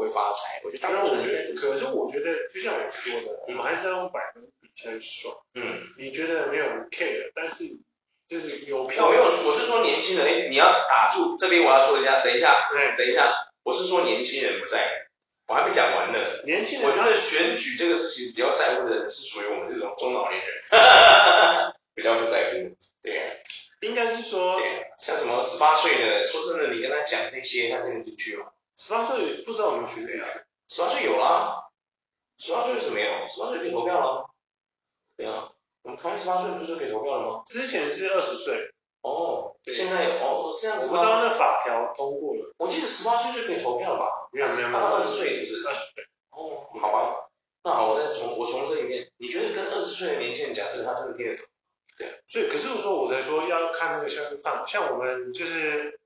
会发财，我觉得当然我觉得，可是我觉得就像我说的，我们还是要用百分比才算。嗯，你觉得没有人 care，但是就是有票。我没有，我是说年轻人，哎，你要打住，这边我要说一下，等一下，等一下，我是说年轻人不在，我还没讲完呢。年轻人，我觉得选举这个事情比较在乎的人是属于我们这种中老年人，比较不在乎，对。应该是说，对，像什么十八岁的，说真的，你跟他讲那些，他听得进去吗？十八岁不知道有没有选举啊？十八岁有啦，十八岁是没有？十八岁可以投票了。对啊，我们台湾十八岁不是可以投票了吗？之前是二十岁。哦，现在哦这样子。我不知道那法条通过了。我记得十八岁就可以投票了吧？没有没有没有。二十岁是不是？二十岁。哦，好吧。那好，我再从我从这里面，你觉得跟二十岁的年轻人讲这个，他真的听得懂？对，所以可是我说我在说要看那个像像像我们就是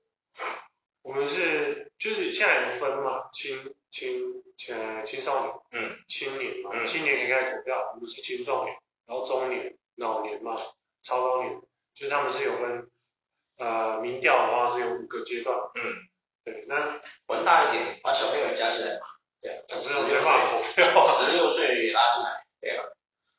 我们是就是现在有分嘛，青青呃青少年，嗯，青年嘛，嗯，青年可以开始投票，我们是青壮年，然后中年、老年嘛，超高年，就是他们是有分呃民调的话是有五个阶段，嗯，对，那玩大一点，把小朋友加进来嘛，对，十六岁，十六岁拉进来，对啊，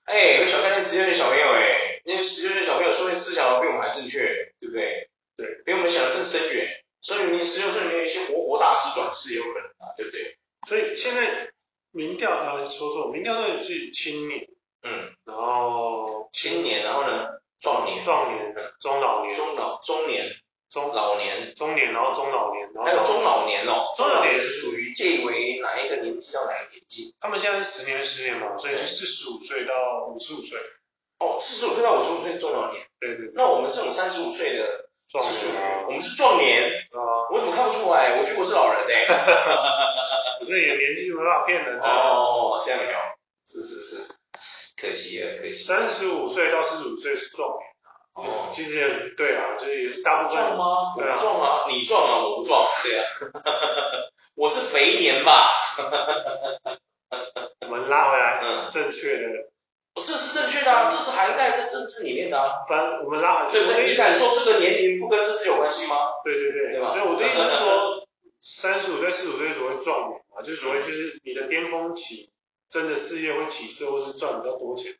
哎，有小看那十六岁小朋友哎。因为十六岁小朋友说明思想比我们还正确，对不对？对，比我们想的更深远。所以你十六岁里面有一些活佛大师转世也有可能啊，对不对？所以现在民调啊，说说民调都是青年，嗯，然后青年，然后呢，壮年，壮年，中老年，中老中年，中老年，中年，然后中老年，然后还有中老年哦，中老年。是属于介为哪一个年纪到哪一个年纪？他们现在是十年十年嘛，所以是四十五岁到五十五岁。哦，四十五岁到五十五岁是中老年，对对。那我们这种三十五岁的是属于，啊、我们是壮年啊。我怎么看不出来？我觉得我是老人呢。可是你的年纪没办法骗人的。哦，这样有，是是是，可惜了，可惜。三十五岁到四十五岁是壮年啊。哦。其实也对啊，就是也是大部分。壮吗？我不壮啊，你壮啊，我不壮。对啊。我是肥年吧。我们拉回来，嗯，正确的。这是正确的啊，这是涵盖在政治里面的啊。反正我们拉，对不对？你敢说这个年龄不跟政治有关系吗？对对对，对吧？所以我的意思是说，三十五岁、四十五岁所谓壮年嘛，就是所谓就是你的巅峰期，真的事业会起色或是赚比较多钱。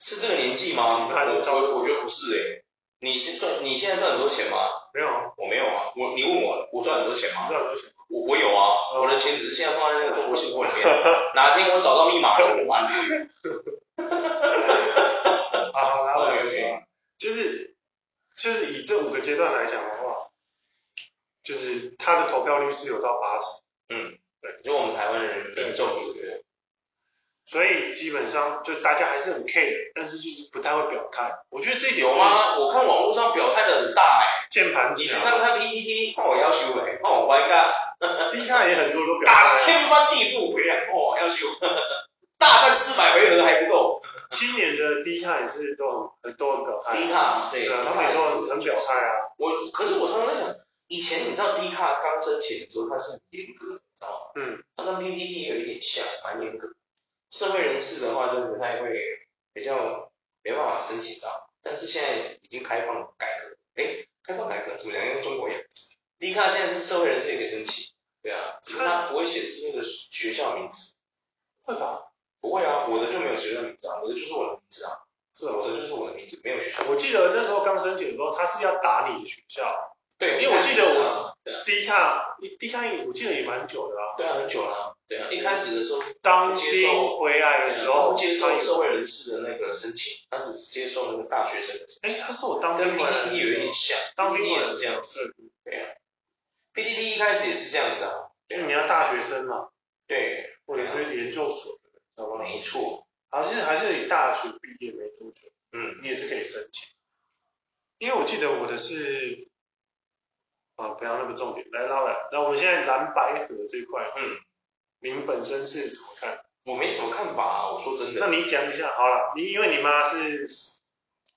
是这个年纪吗？我我觉得不是诶。你现赚你现在赚很多钱吗？没有，我没有啊。我你问我，我赚很多钱吗？赚很多钱。我我有啊，我的钱只是现在放在那个中国信托里面，哪天我找到密码了，我还你。就是就是以这五个阶段来讲的话，就是他的投票率是有到八成。嗯，对，就我们台湾人民众这个。所以基本上就大家还是很 care，但是就是不太会表态。我觉得这一点有吗？我看网络上表态的很大哎，键盘你去看看 PPT，看我要求哎，看我歪干，D 卡也很多都表态，打天翻地覆回来，哦，要求 大战四百回合还不够。七年的 D 卡也是都很都很表态，D 卡对，他们也都很很表态啊。我可是我常常在想，以前你知道 D 卡刚申请的时候，它是很严格，你知道吗？嗯，它跟 PPT 有一点像，蛮严格。社会人士的话就不太会，比较没办法申请到。但是现在已经开放改革，哎，开放改革怎么讲？因为中国也，D 卡现在是社会人士也可以申请，对啊，只是它不会显示那个学校名字。会吧？不会啊，我的就没有学生名字啊，我的就是我的名字啊，是，我的就是我的名字，没有学校。我记得那时候刚申请的时候，他是要打你的学校，对，因为我记得我是低卡，低卡我记得也蛮久的啊。对啊，很久了。对啊，一开始的时候当兵回来的时候，不接受社会人士的那个申请，他只接受那个大学生的。哎，他是我当兵回来跟 P D T 有一点像，当兵也是这样子。对啊 P D T 一开始也是这样子啊，就你要大学生嘛。对，或者是研究所没错。好像还是你大学毕业没多久，嗯，你也是可以申请。因为我记得我的是，啊，不要那么重点，来拉来，那我们现在蓝白合这块，嗯，您本身是怎么看？我没什么看法啊，我说真的。那你讲一下好了，你因为你妈是，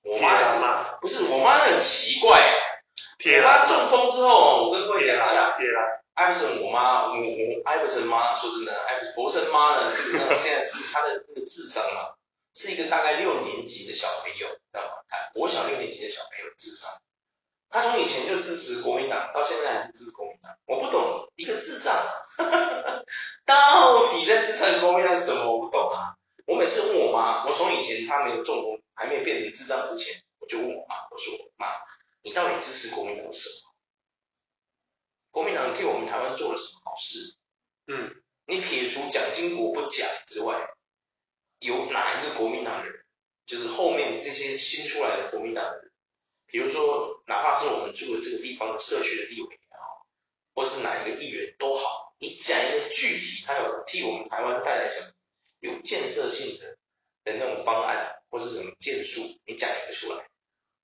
我妈什么，不是，我妈很奇怪，我妈中风之后，我跟各位讲一下，铁蓝，艾弗森我妈，我我艾弗森妈，说真的，艾弗佛森妈呢，基本上现在是她的那个智商啊，是一个大概六年级的小朋友，知道吗？国小六年级的小朋友智商，他从以前就支持国民党，到现在还是支持国民党。我不懂一个智障，到底在支持国民党什么？我不懂啊。我每次问我妈，我从以前她没有中风，还没有变成智障之前，我就问我妈，我说妈，你到底支持国民党什么？国民党替我们台湾做了什么好事？嗯，你撇除蒋经国不讲之外，有哪一个国民党人？就是后面这些新出来的国民党人，比如说哪怕是我们住的这个地方的社区的立委也好，或是哪一个议员都好，你讲一个具体他有替我们台湾带来什么有建设性的的那种方案，或是什么建树，你讲一个出来。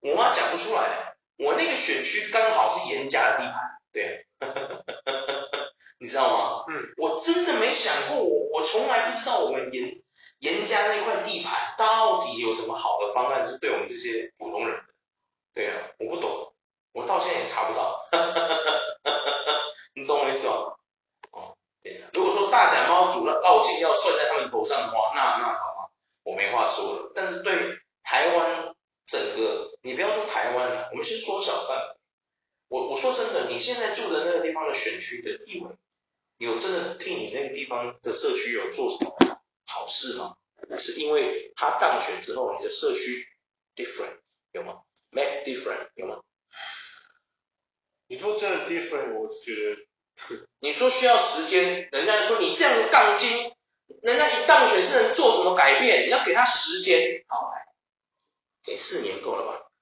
我妈讲不出来，我那个选区刚好是严家的地盘，对，你知道吗？嗯，我真的没想过，我我从来不知道我们严。严家那块地盘到底有什么好的方案是对我们这些普通人的？对啊，我不懂，我到现在也查不到，你懂我意思吗？哦，对啊，如果说大甲妈祖的奥径要算在他们头上的话，那那好吧，我没话说了。但是对台湾整个，你不要说台湾了，我们先缩小范围。我我说真的，你现在住的那个地方的选区的地位，有真的替你那个地方的社区有做什么？好事吗？是因为他当选之后，你的社区 different 有吗？make different 有吗？你说真的 different，我觉得，你说需要时间，人家说你这样的杠精，人家一当选是能做什么改变？你要给他时间，好来，给四年够了吧？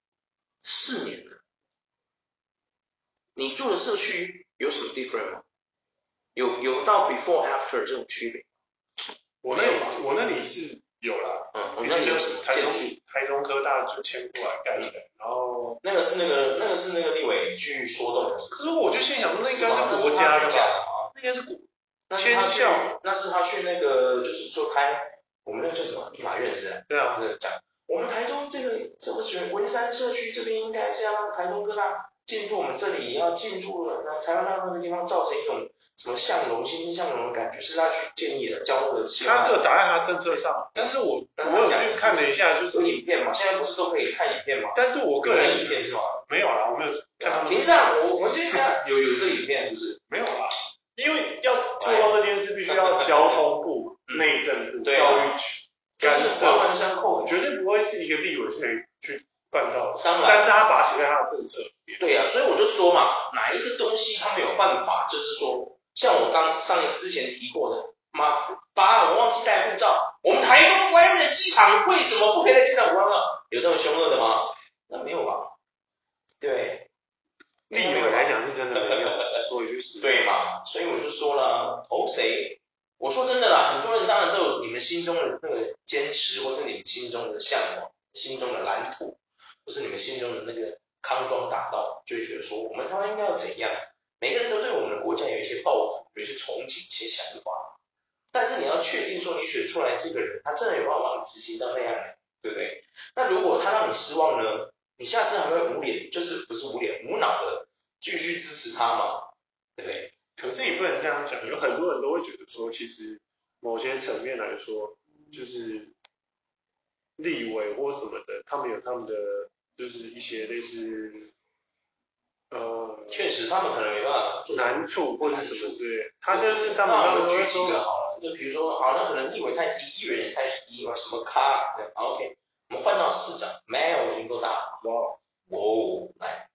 四年了，你住的社区有什么 different 吗？有有到 before after 这种区别？我那里我那里是有啦，嗯，我那里有什么？台中台中科大就迁过来盖的，然后那个是那个那个是那个立委去说动的，可是我就心想说，那应该是国家的吧？那应该是国，那是他去，那是他去那个就是说开我们那个叫什么立法院是不是？对啊，讲我们台中这个这么选文山社区这边应该是要让台中科大进驻我们这里，也要进驻了，那台湾大那个地方造成一种。什么向荣、欣欣向荣的感觉是他去建议的，交那个钱。他这打在他政策上，但是我我有去看了一下，就是有影片嘛，现在不是都可以看影片嘛？但是我个人影片是吗？没有啦，我没有看。庭上，我我就看有有这个影片是不是？没有啦，因为要做到这件事，必须要交通部、内政部、教育局，就是环环相扣，绝对不会是一个立委可以去办到的。当然，但是他把它写在他的政策。对呀，所以我就说嘛，哪一个东西他没有办法，就是说。像我刚上一之前提过的，妈，爸，我忘记带护照。我们台中关的机场为什么不可以在机场关呢？有这么凶恶的吗？那没有吧？对，立委来讲是真的没有。说一句实话。对嘛？所以我就说了，投谁？我说真的啦，很多人当然都有你们心中的那个坚持，或是你们心中的向往、心中的蓝图，或是你们心中的那个康庄大道，就觉得说我们台湾应该要怎样？每个人都对我们的国家有一些抱负，有一些憧憬，一些想法。但是你要确定说，你选出来这个人，他真的有办法执行到那样，对不对？那如果他让你失望呢？你下次还会无脸，就是不是无脸，无脑的继续支持他吗？对不对？可是你不能这样讲，有很多人都会觉得说，其实某些层面来说，就是立委或什么的，他们有他们的，就是一些类似。呃，确实，他们可能没办法做难处或者什么之类。他就是他们那我们举几个好了，就比如说，好，那可能立委太低，议员也太低嘛，什么咖？对，OK，我们换到市长，没有已经够大了。哇，哦，来，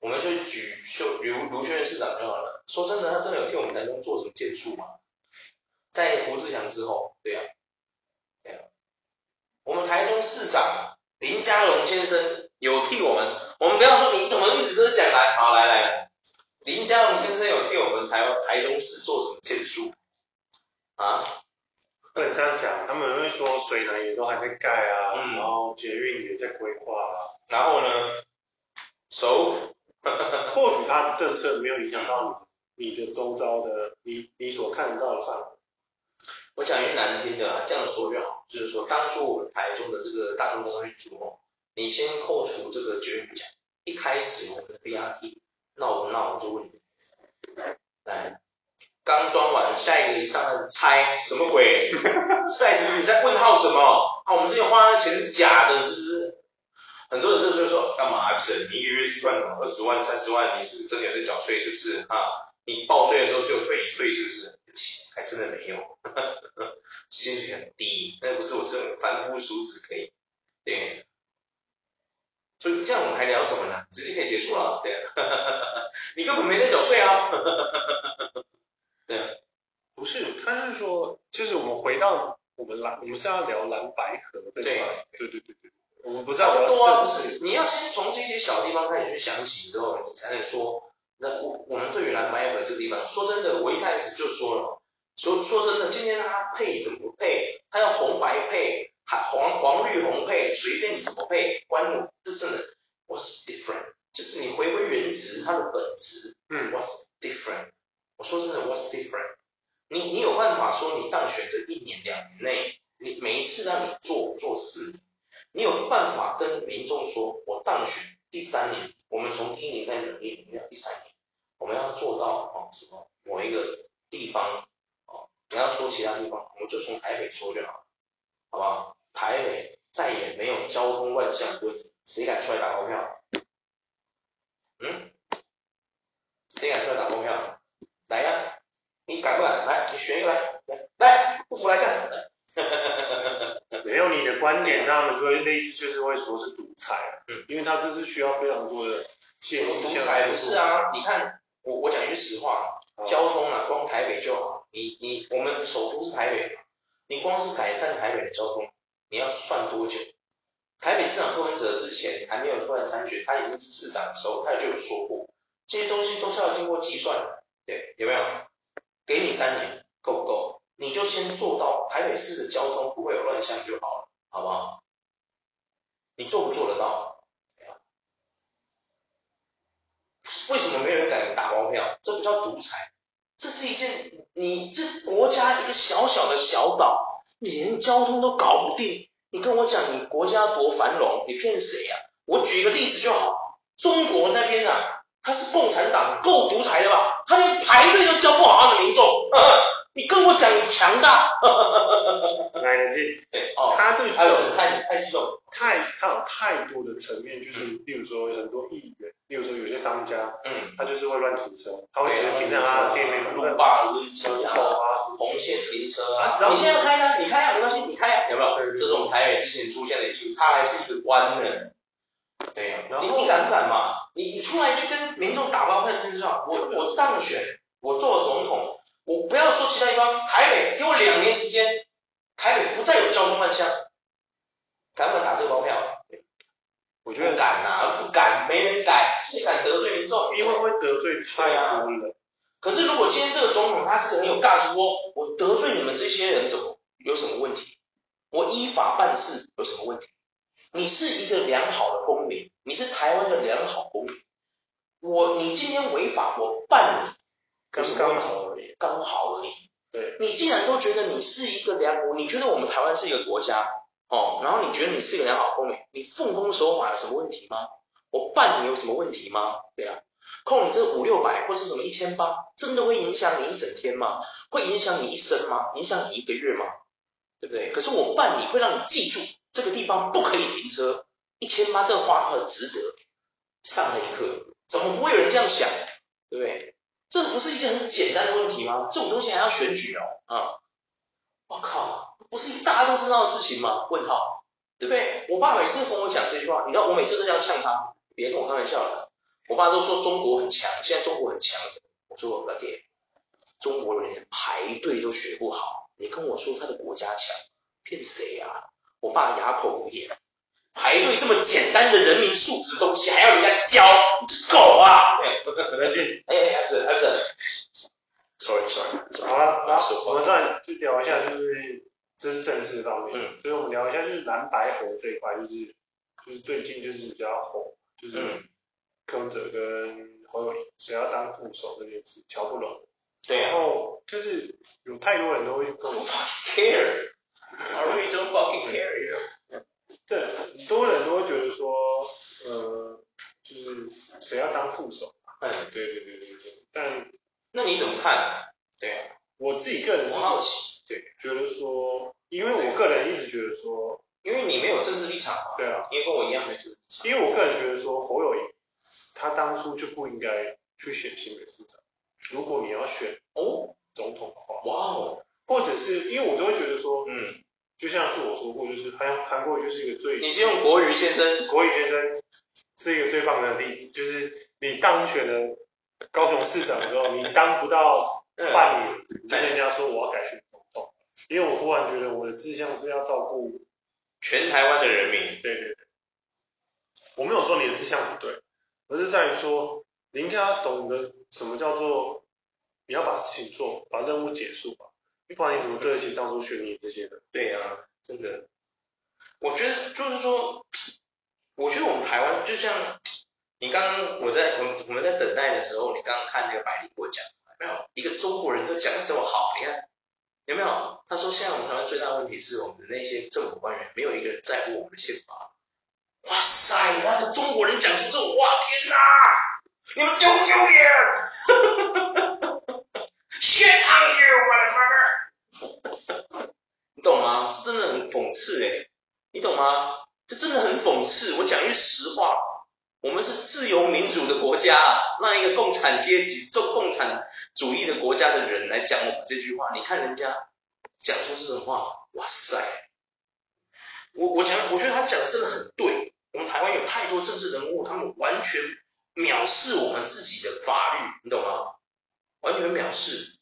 我们就举就比如卢轩市长就好了。说真的，他真的有替我们台中做什么建树吗？在胡志强之后，对呀、啊，对呀、啊。我们台中市长林佳龙先生有替我们，我们不要说你怎么一直都讲来，好来来，林佳龙先生有替我们台台中市做什么建树啊？不能这样讲，他们会说水南也都还在盖啊，嗯、然后捷运也在规划啊，然后呢，熟，或许他的政策没有影响到你，你的周遭的你你所看得到的范围。我讲一句难听的啦，这样说就好，就是说当初我们台中的这个大众交通运输哦，你先扣除这个捷运不讲，一开始我们的 BRT 闹不闹我就问你，来，刚装完，下一个一上来拆什么鬼？下一次你在问号什么？啊，我们之前花的钱是假的，是不是？很多人就是说干嘛不是？你一个月是赚什么二十万、三十万，你是真的有在缴税是不是？啊，你报税的时候就有退税是不是？还真的没有，薪水很低，那不是我这种凡夫俗子可以，对，所以这样我们还聊什么呢？直接可以结束了，对，你根本没在缴税啊，对，不是，他是说，就是我们回到我们蓝，我们是要聊蓝白河对，对，对对对对，我们不是要聊多啊，不是，你要先从这些小地方开始去想起之后，你才能说，那我我们对于蓝白河这个地方，说真的，我一开始就说了。说说真的，今天他配怎么配？他要红白配，还黄黄绿红配，随便你怎么配。关我这真的，What's different？就是你回归原值，它的本质。嗯，What's different？我说真的，What's different？你你有办法说你当选这一年两年内，你每一次让你做做四年，你有办法跟民众说，我当选第三年，我们从第一年开始努力，努力到第三年，我们要做到哦什么某一个地方哦。你要说其他地方，我们就从台北说就好了，好不好？台北再也没有交通乱象问题，谁敢出来打包票？嗯？谁敢出来打包票？来呀、啊，你敢不敢？来，你选一个来，来，来，不服来战。没有你的观点，他们就会类似，就是会说是独裁，嗯，因为他这是需要非常多的介入。独裁不是啊，你看，我我讲一句实话，交通啊，光台北就好。你你我们首都是台北嘛，你光是改善台北的交通，你要算多久？台北市长柯文哲之前还没有出来参选，他已经是市长的时候，他就有说过，这些东西都是要经过计算的，对，有没有？给你三年够不够？你就先做到台北市的交通不会有乱象就好了，好不好？你做不做得到？为什么没有人敢打包票？这不叫独裁。这是一件，你这国家一个小小的小岛，你连交通都搞不定，你跟我讲你国家多繁荣，你骗谁呀？我举一个例子就好，中国那边啊，他是共产党，够独裁的吧？他连排队都教不好他的民众。你跟我讲你强大，来得及。对哦，他这个还是太太激动，太他有太多的层面，就是例如说很多议员，例如说有些商家，嗯，他就是会乱停车，他会直接停在他店面路霸问题啊，红线停车啊，你现在要开呀，你开呀，没关系，你开呀，有没有？这是我们台北之前出现的他还是一个官呢，对呀，你你敢不敢嘛？你你出来就跟民众打包票，真是这样，我我当选，我做了总统。我不要说其他地方，台北给我两年时间，台北不再有交通乱象，敢不敢打这个包票？我觉得敢啊，不敢，没人敢，谁敢得罪民众？因为会得罪太多人。可是如果今天这个总统他是很有大志，说我得罪你们这些人，怎么有什么问题？我依法办事有什么问题？你是一个良好的公民，你是台湾的良好公民，我你今天违法，我办你。刚刚好而已，刚好而已。对，你既然都觉得你是一个良，你觉得我们台湾是一个国家，哦，然后你觉得你是一个良好公民，你奉公守法有什么问题吗？我办你有什么问题吗？对啊，扣你这五六百或是什么一千八，真的会影响你一整天吗？会影响你一生吗？影响你一个月吗？对不对？可是我办你会让你记住这个地方不可以停车，一千八这花很值得。上了一课，怎么不会有人这样想？对不对？这不是一件很简单的问题吗？这种东西还要选举哦，啊、我靠，不是大家都知道的事情吗？问号，对不对？我爸每次跟我讲这句话，你知道我每次都这样呛他，别跟我开玩笑了。我爸都说中国很强，现在中国很强什么？我说我老爹，中国人连排队都学不好，你跟我说他的国家强，骗谁啊？我爸哑口无言。排队这么简单的人民素质东西，还要人家教？你是狗啊！冷静。哎哎，不是不是，sorry sorry。好了，然后我们再就聊一下，就是这是政治方面，嗯，所以我们聊一下就是蓝白河这一块，就是就是最近就是比较红，就是柯文哲跟侯友谊谁要当副手这件事，乔不拢。对。然后就是有太多人都会跟我 care，I really don't fucking care。对，很多人都会觉得说，呃，就是谁要当副手？嗯，对对对对对。但那你怎么看？对啊，我自己个人我好奇，对，觉得说，因为我个人一直觉得说，因为你没有政治立场嘛。对啊。因为跟我一样没政治立场。因为我个人觉得说，侯友宜他当初就不应该去选新北市长。如果你要选哦总统的话，哇哦，或者是因为我都会觉得说，嗯。就像是我说过，就是韩韩国瑜就是一个最，你是用国瑜先生，国瑜先生是一个最棒的例子，就是你当选了高雄市长之后，你当不到半年，你跟人家说我要改选总统，因为我忽然觉得我的志向是要照顾全台湾的人民，对对对，我没有说你的志向不对，而是在于说你应该要懂得什么叫做你要把事情做，把任务结束吧。不然你怎么对得起当初选你这些的？对呀、啊，真的。我觉得就是说，我觉得我们台湾就像你刚刚我在我我们在等待的时候，你刚刚看那个百灵果讲，有没有一个中国人都讲的这么好？你看有没有？他说现在我们台湾最大的问题是我们的那些政府官员没有一个人在乎我们的宪法。哇塞，那个中国人讲出这种话，天哪！你们丢不丢脸？Shit on you, motherfucker！你懂吗？这真的很讽刺诶，你懂吗？这真的很讽刺。我讲句实话，我们是自由民主的国家，让一个共产阶级、做共产主义的国家的人来讲我们这句话，你看人家讲出这种话，哇塞！我我讲，我觉得他讲的真的很对。我们台湾有太多政治人物，他们完全藐视我们自己的法律，你懂吗？完全藐视。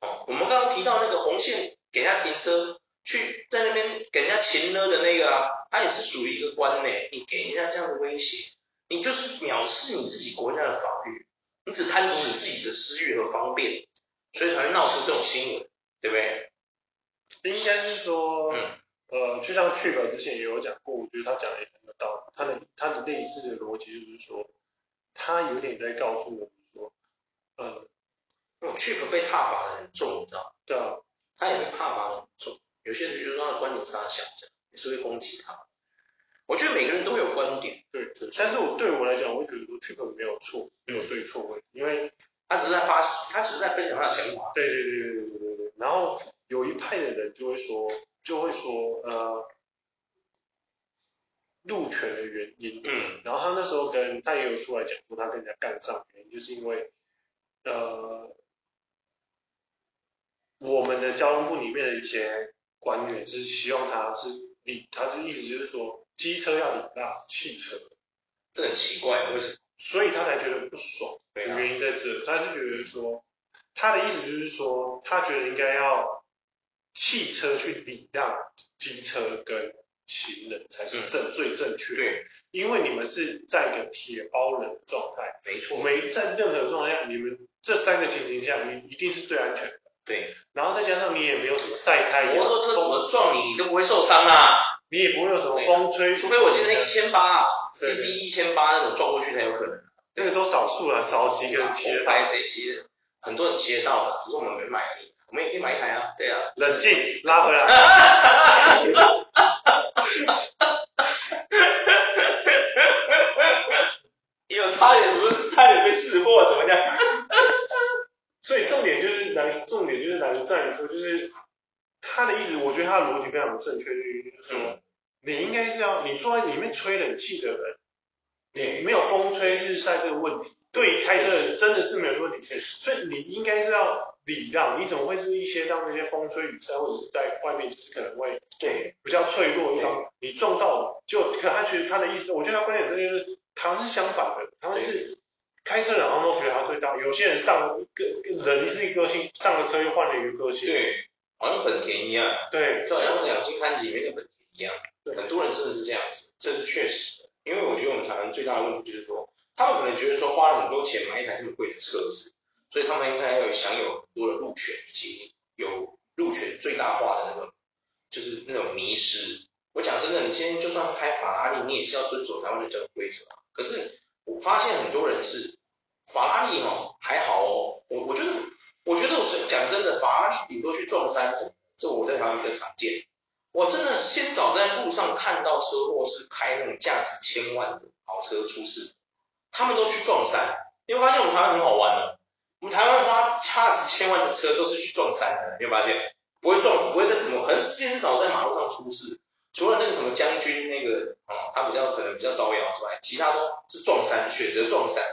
哦，我们刚刚提到那个红线。给他停车，去在那边给人家擒了的那个啊，他也是属于一个官呢。你给人家这样的威胁，你就是藐视你自己国家的法律，你只贪图你自己的私欲和方便，所以才会闹出这种新闻，对不对？应该是说，嗯，呃，就像去了之前也有讲过，我觉得他讲的也很有道理。他的他的类似的逻辑就是说，他有点在告诉我们说，呃，我去了被踏伐的很重，你知道？对啊。他也会怕发很重，有些人就说他的观点杀小，这样也是会攻击他。我觉得每个人都有观点，对，对但是我对我来讲，我觉得说剧本没有错，没有对错问题，因为他只是在发，他只是在分享他的想法。对对对对对对对。然后有一派的人就会说，就会说，呃，路权的原因，嗯，然后他那时候跟他也有出来讲说，他跟人家干仗，原因就是因为，呃。我们的交通部里面的一些官员是希望他是你，他是意思就是说，机车要礼让汽车，这很奇怪，为什么？所以他才觉得不爽，原因在这，他就觉得说，他的意思就是说，他觉得应该要汽车去礼让机车跟行人才是正、嗯、最正确，对，因为你们是在一个铁包人的状态，没错，没在任何状态下，你们这三个情形下，你一定是最安全的。对，然后再加上你也没有什么晒太阳，摩托车怎么撞你，你都不会受伤啊，你也不会有什么风吹，除非我今天一千八，CC 一千八那种撞过去才有可能，那个都少数了，少几个人骑得到，谁骑的？很多人骑得到的，只是我们没买而已，我们也可以买一台啊，对啊，冷静，拉回来。有差点，不是差点被识破，怎么样？所以重点就是难，重点就是难在于说，就是他的意思，我觉得他的逻辑非常的正确，就是说，嗯、你应该是要你坐在里面吹冷气的人，你没有风吹日晒这个问题，对于开车人真的是没有问题，确实。所以你应该是要礼让，你怎么会是一些让那些风吹雨晒或者是在外面就是可能会对比较脆弱的地方，你撞到就可他觉得他的意思，我觉得他观点真的就是台湾是相反的，台湾是开车两方都觉得他最大，有些人上个人是一个性，上了车又换了一个个性，对，好像本田一样，对，就好像两金刊集里面的本田一样，对，很多人真的是这样子，这是确实的，因为我觉得我们台湾最大的问题就是说，他们可能觉得说花了很多钱买一台这么贵的车子。所以他们应该要有享有很多的路权，以及有路权最大化的那个，就是那种迷失。我讲真的，你今天就算开法拉利，你也是要遵守台湾的交通规则。可是我发现很多人是法拉利哦，还好哦。我我觉得，我觉得我是讲真的，法拉利顶多去撞山什么，这我在台湾比较常见。我真的鲜少在路上看到车祸是开那种价值千万的豪车出事，他们都去撞山。你会发现我们台湾很好玩呢。我们台湾花价值千万的车都是去撞山的，你有发现？不会撞，不会在什么很鲜少在马路上出事，除了那个什么将军那个哦，他比较可能比较招摇之外，其他都是撞山，选择撞山。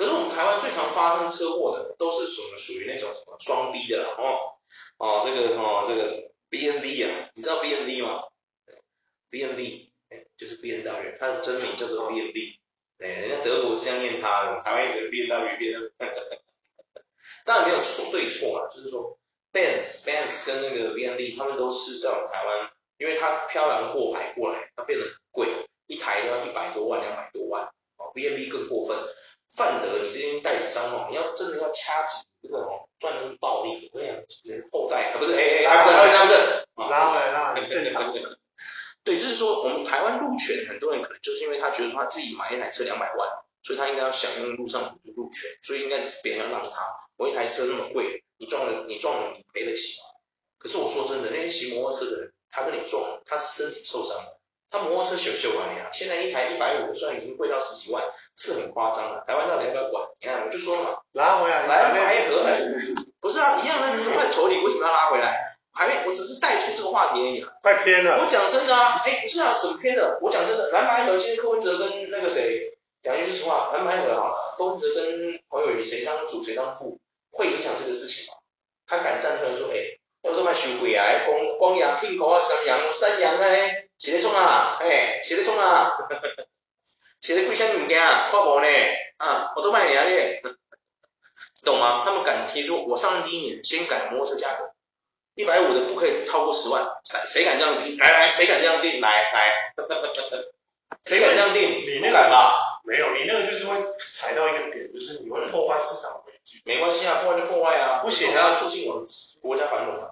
可是我们台湾最常发生车祸的都是属属于那种什么双 B 的啦，哦哦这个哦这个 B N V 啊，你知道 B N V 吗？B N V 就是 B N W，它的真名叫做 B N V，哎，人家德国是这样念它的，台湾也是 B M W B W。当然没有错对错嘛，就是说，Benz Benz 跟那个 B N V 他们都是在我们台湾，因为它漂洋过海过来，它变得很贵，一台都要一百多万、两百多万，哦，BMW 更过分，范德你这边代理商哦，你要真的要掐紧这个哦，赚那么暴利，我跟你讲，连后代啊不是，哎哎，不是不是不是，拉回来拉回来，正常的，对，就是说我们台湾路权，很多人可能就是因为他觉得他自己买一台车两百万，所以他应该要享用路上的路权，所以应该是别人要让他。我一台车那么贵，你撞了你撞了你赔得起吗？可是我说真的，那些骑摩托车的人，他跟你撞，他是身体受伤了，他摩托车修修完了，现在一台一百五，虽然已经贵到十几万，是很夸张了。台湾到底要不要管？你看我就说嘛，拉回来，来白河，不是啊，一样的这个范畴里，为什么要拉回来？还没，我只是带出这个话题而已啊。快偏了。我讲真的啊，哎，不是啊，什么偏的？我讲真的，蓝白河现在柯文哲跟那个谁，讲句实话，蓝白河好了，柯文哲跟侯友宜谁当主谁当副？会影响这个事情吗？他敢站出来说，哎、欸，我都卖收贵啊，光光阳听口啊，三阳三阳哎，谁在冲啊？哎，谁在冲啊？谁在贵香物件啊？花博呢？啊，我都卖你啊咧，懂吗？他们敢提出，我上第一年先改摩托车价格，一百五的不可以超过十万，谁谁敢这样定？来来，谁敢这样定？来来，谁敢这样定？你不敢吧？没有，你那个就是会踩到一个点，就是你会破坏市场规矩。没关系啊，破坏就破坏啊，不行，还要促进我们国家繁荣啊，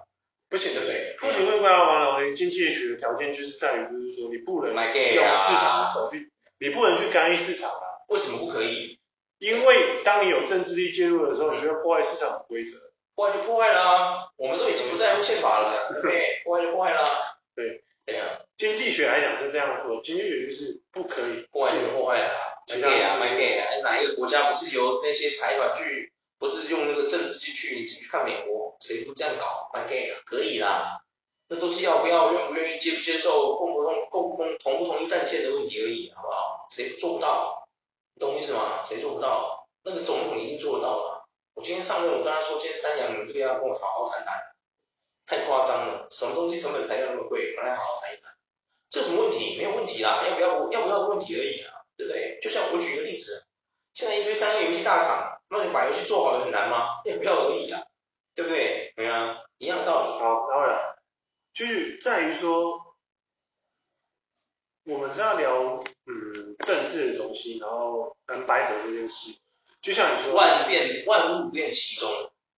不行的对。那你会不会要完了？经济学的条件就是在于，就是说你不能用市场的手续，你不能去干预市场啊。为什么不可以？因为当你有政治力介入的时候，你就会破坏市场的规则。破坏就破坏了啊，我们都已经不在乎宪法了，对不对？破坏就破坏了。对，对呀。经济学来讲是这样说，经济学就是不可以破坏就破坏了。买 K 啊，买 K 啊，哪一个国家不是由那些财团去？不是用那个政治进去，你自己去看美国，谁不这样搞？蛮 gay 啊，可以啦，那都是要不要、愿不愿意、接不接受、共不共、共不共、同不同意战线的问题而已，好不好？谁做不到？你懂意思吗？谁做不到？那个总统已经做到了。我今天上任，我跟他说，今天三阳，你们这个要跟我好好谈谈，太夸张了，什么东西成本材料那么贵，我来好好谈一谈。这什么问题？没有问题啦，要不要要不要的问题而已啊，对不对？就像我举个例子，现在一堆三 A 游戏大厂。那你把游戏做好了很难吗？也不要而已啊，对不对？对啊，一样道理。好，然后呢，就是在于说，我们是要聊嗯政治的东西，然后蓝白合这件事，就像你说，万变万物变其中。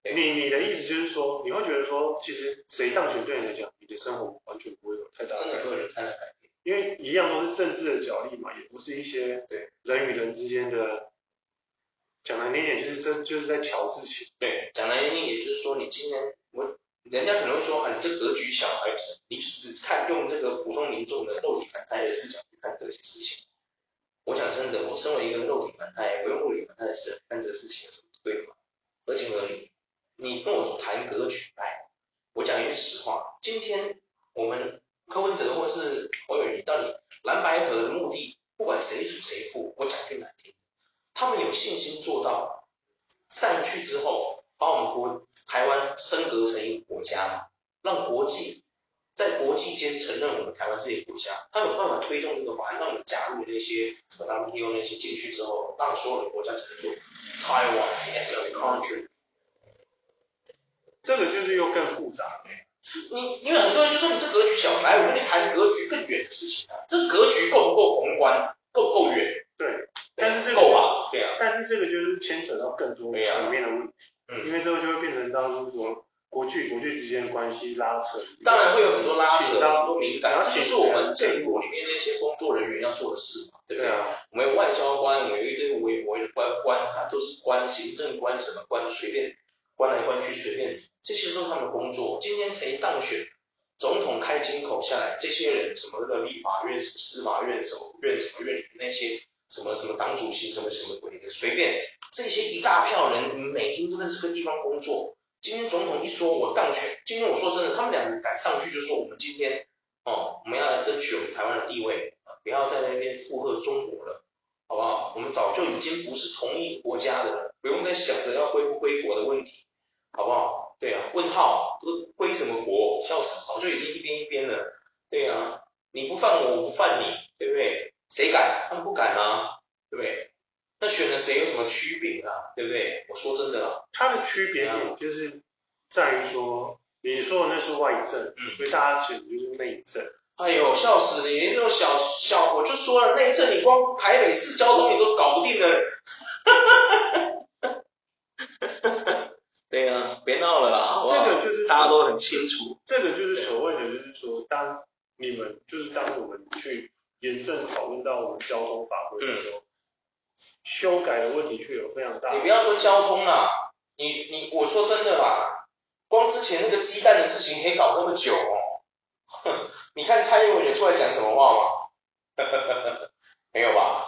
你你的意思就是说，你会觉得说，其实谁当选对你来讲，你的生活完全不会有太大的改变，真的不会有太大改变，因为一样都是政治的角力嘛，也不是一些对人与人之间的。讲难听点，就是这就是在瞧事情。对，讲难听点，也就是说，你今天我人家可能会说啊，你这格局小，还是你只看用这个普通民众的肉体凡胎的视角去看这些事情。我讲真的，我身为一个肉体凡胎，我用物理凡胎的视角看这个事情有什么不对吗？合情合理。你跟我谈格局，来，我讲一句实话，今天我们柯文哲或是侯友宜，到底蓝白合的目的，不管谁主谁负，我讲句难听。他们有信心做到上去之后，把我们国台湾升格成一个国家嘛，让国际在国际间承认我们台湾是一个国家，他有办法推动这个法案，让我们加入那些什么 WTO 那些进去之后，让所有的国家承认台湾 as a country。这个就是又更复杂。你因为很多人就说你这格局小，来我跟你谈格局更远的事情啊，这格局够不够宏观，够不够远？对，但是这个对啊，但是这个就是牵扯到更多层面的问题，嗯，因为这个就会变成当初说国际国际之间的关系拉扯，当然会有很多拉扯，很多敏感，这就是我们政府里面那些工作人员要做的事嘛，对不对？我们有外交官，我们有一堆委委的官官，他都是官，行政官什么官，随便。关来关去随便，这些都是他们的工作。今天谁当选，总统开金口下来，这些人什么那个立法院、司法院、什么院、什么院里那些什么什么党主席什么什么鬼的，随便这些一大票人，每天都在这个地方工作。今天总统一说我当选，今天我说真的，他们两个敢上去就说我们今天哦，我们要来争取我们台湾的地位，不要在那边附和中国了，好不好？我们早就已经不是同一国家的了，不用再想着要归不归国的问题。好不好？对啊，问号，归什么国？笑死，早就已经一边一边了。对啊，你不犯我，我不犯你，对不对？谁敢？他们不敢啊，对不对？那选了谁有什么区别啊？对不对？我说真的啊，它的区别点就是在于说，你说的那是外政，嗯，所以大家选的就是内政。哎呦，笑死你！那种小小，我就说了，内政你光台北市交通你都搞不定的。哈哈哈。对啊，别闹了啦！这个就是大家都很清楚，这个就是所谓的，就是说，当你们就是当我们去严正讨论到我们交通法规的时候，嗯、修改的问题却有非常大。你不要说交通啦，你你我说真的啦，光之前那个鸡蛋的事情可以搞那么久哦。哼，你看蔡英文也出来讲什么话吗？没有吧？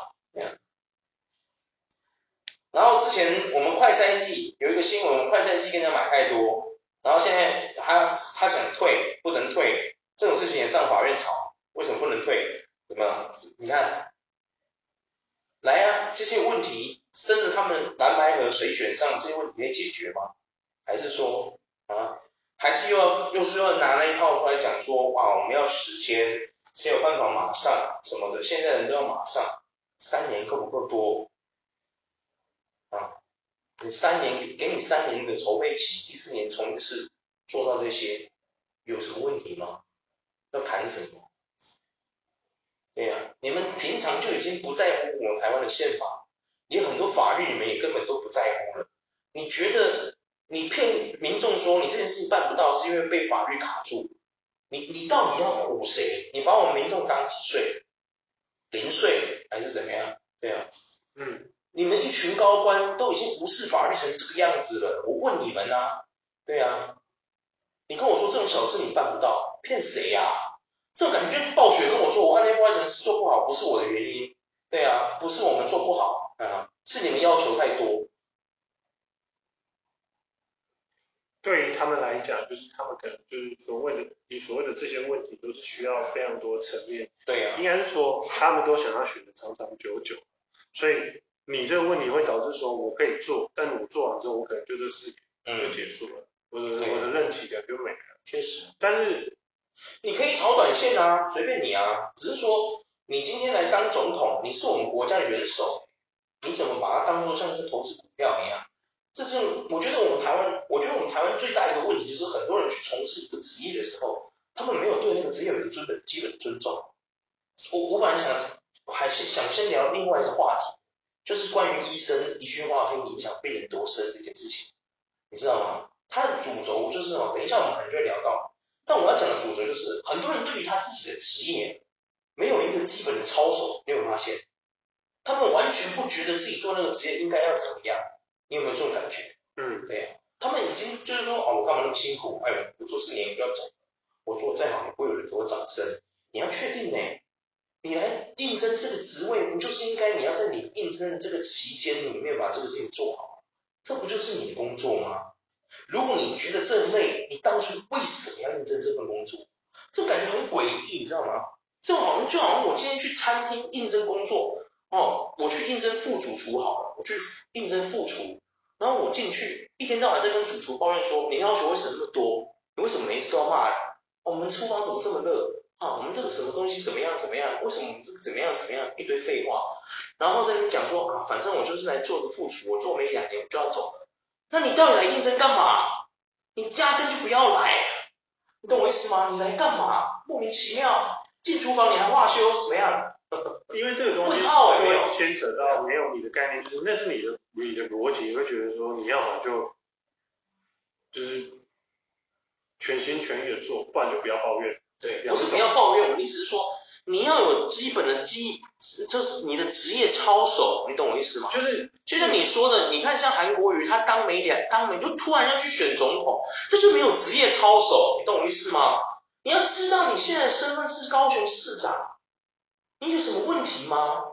然后之前我们快三季有一个新闻，我们快三季跟人家买太多，然后现在他他想退，不能退，这种事情也上法院吵，为什么不能退？怎么？你看，来啊，这些问题真的他们蓝白和谁选上这些问题可以解决吗？还是说啊，还是又要又是要拿那一套出来讲说，哇，我们要时间，谁有办法马上什么的？现在人都要马上，三年够不够多？啊，你三年给你三年的筹备期，第四年冲一次做到这些，有什么问题吗？要谈什么？对呀、你们平常就已经不在乎我们台湾的宪法，也很多法律你们也根本都不在乎了。你觉得你骗民众说你这件事情办不到，是因为被法律卡住？你你到底要唬谁？你把我们民众当几岁？零岁还是怎么样？对呀、嗯。你们一群高官都已经无视法律成这个样子了，我问你们啊，对啊，你跟我说这种小事你办不到，骗谁呀？这种感觉就暴雪跟我说我案内不完成是做不好，不是我的原因，对啊，不是我们做不好啊，是你们要求太多。对于他们来讲，就是他们可能就是所谓的你所谓的这些问题，都是需要非常多层面。对啊，应该是说他们都想要选的长长久久，所以。你这个问题会导致说，我可以做，但我做完之后，我可能就这事就结束了，嗯、我的我的任期感就没了。确实，但是你可以炒短线啊，随便你啊。只是说，你今天来当总统，你是我们国家的元首，你怎么把它当做像是投资股票一样？这是我觉得我们台湾，我觉得我们台湾最大一个问题就是很多人去从事一个职业的时候，他们没有对那个职业有一个基本基本尊重。我我本来想还是想先聊另外一个话题。就是关于医生一句话可以影响病人多生这件事情，你知道吗？它的主轴就是哦，等一下我们可能就会聊到。但我要讲的主轴就是，很多人对于他自己的职业没有一个基本的操守，你有没有发现？他们完全不觉得自己做那个职业应该要怎么样，你有没有这种感觉？嗯，对呀，他们已经就是说，哦，我干嘛那么辛苦？哎，我做四年就要走，我做再好也不会有人给我掌声。你要确定呢？你来应征这个职位，不就是应该你要在你应征的这个期间里面把这个事情做好？这不就是你的工作吗？如果你觉得这累，你当初为什么要应征这份工作？这感觉很诡异，你知道吗？这好像就好像我今天去餐厅应征工作，哦，我去应征副主厨好了，我去应征副厨，然后我进去，一天到晚在跟主厨抱怨说，你要求为什么那么多？你为什么每一次都要骂人？我们厨房怎么这么热？啊，我们这个什么东西怎么样怎么样？为什么这个怎么样怎么样？一堆废话，然后在那边讲说啊，反正我就是来做个副厨，我做没两年我就要走了。那你到底来应征干嘛？你压根就不要来，你懂我意思吗？你来干嘛？莫名其妙进厨房你还化修怎么样？因为这个东西就会牵扯到没有你的概念，就是那是你的你的逻辑，你会觉得说你要么就就是全心全意的做，不然就不要抱怨。对，不是不要抱怨，我的意思是说你要有基本的基，就是你的职业操守，你懂我意思吗？就是就像你说的，你看像韩国瑜，他当没两当没就突然要去选总统，这就没有职业操守，你懂我意思吗？你要知道你现在身份是高雄市长。你有什么问题吗？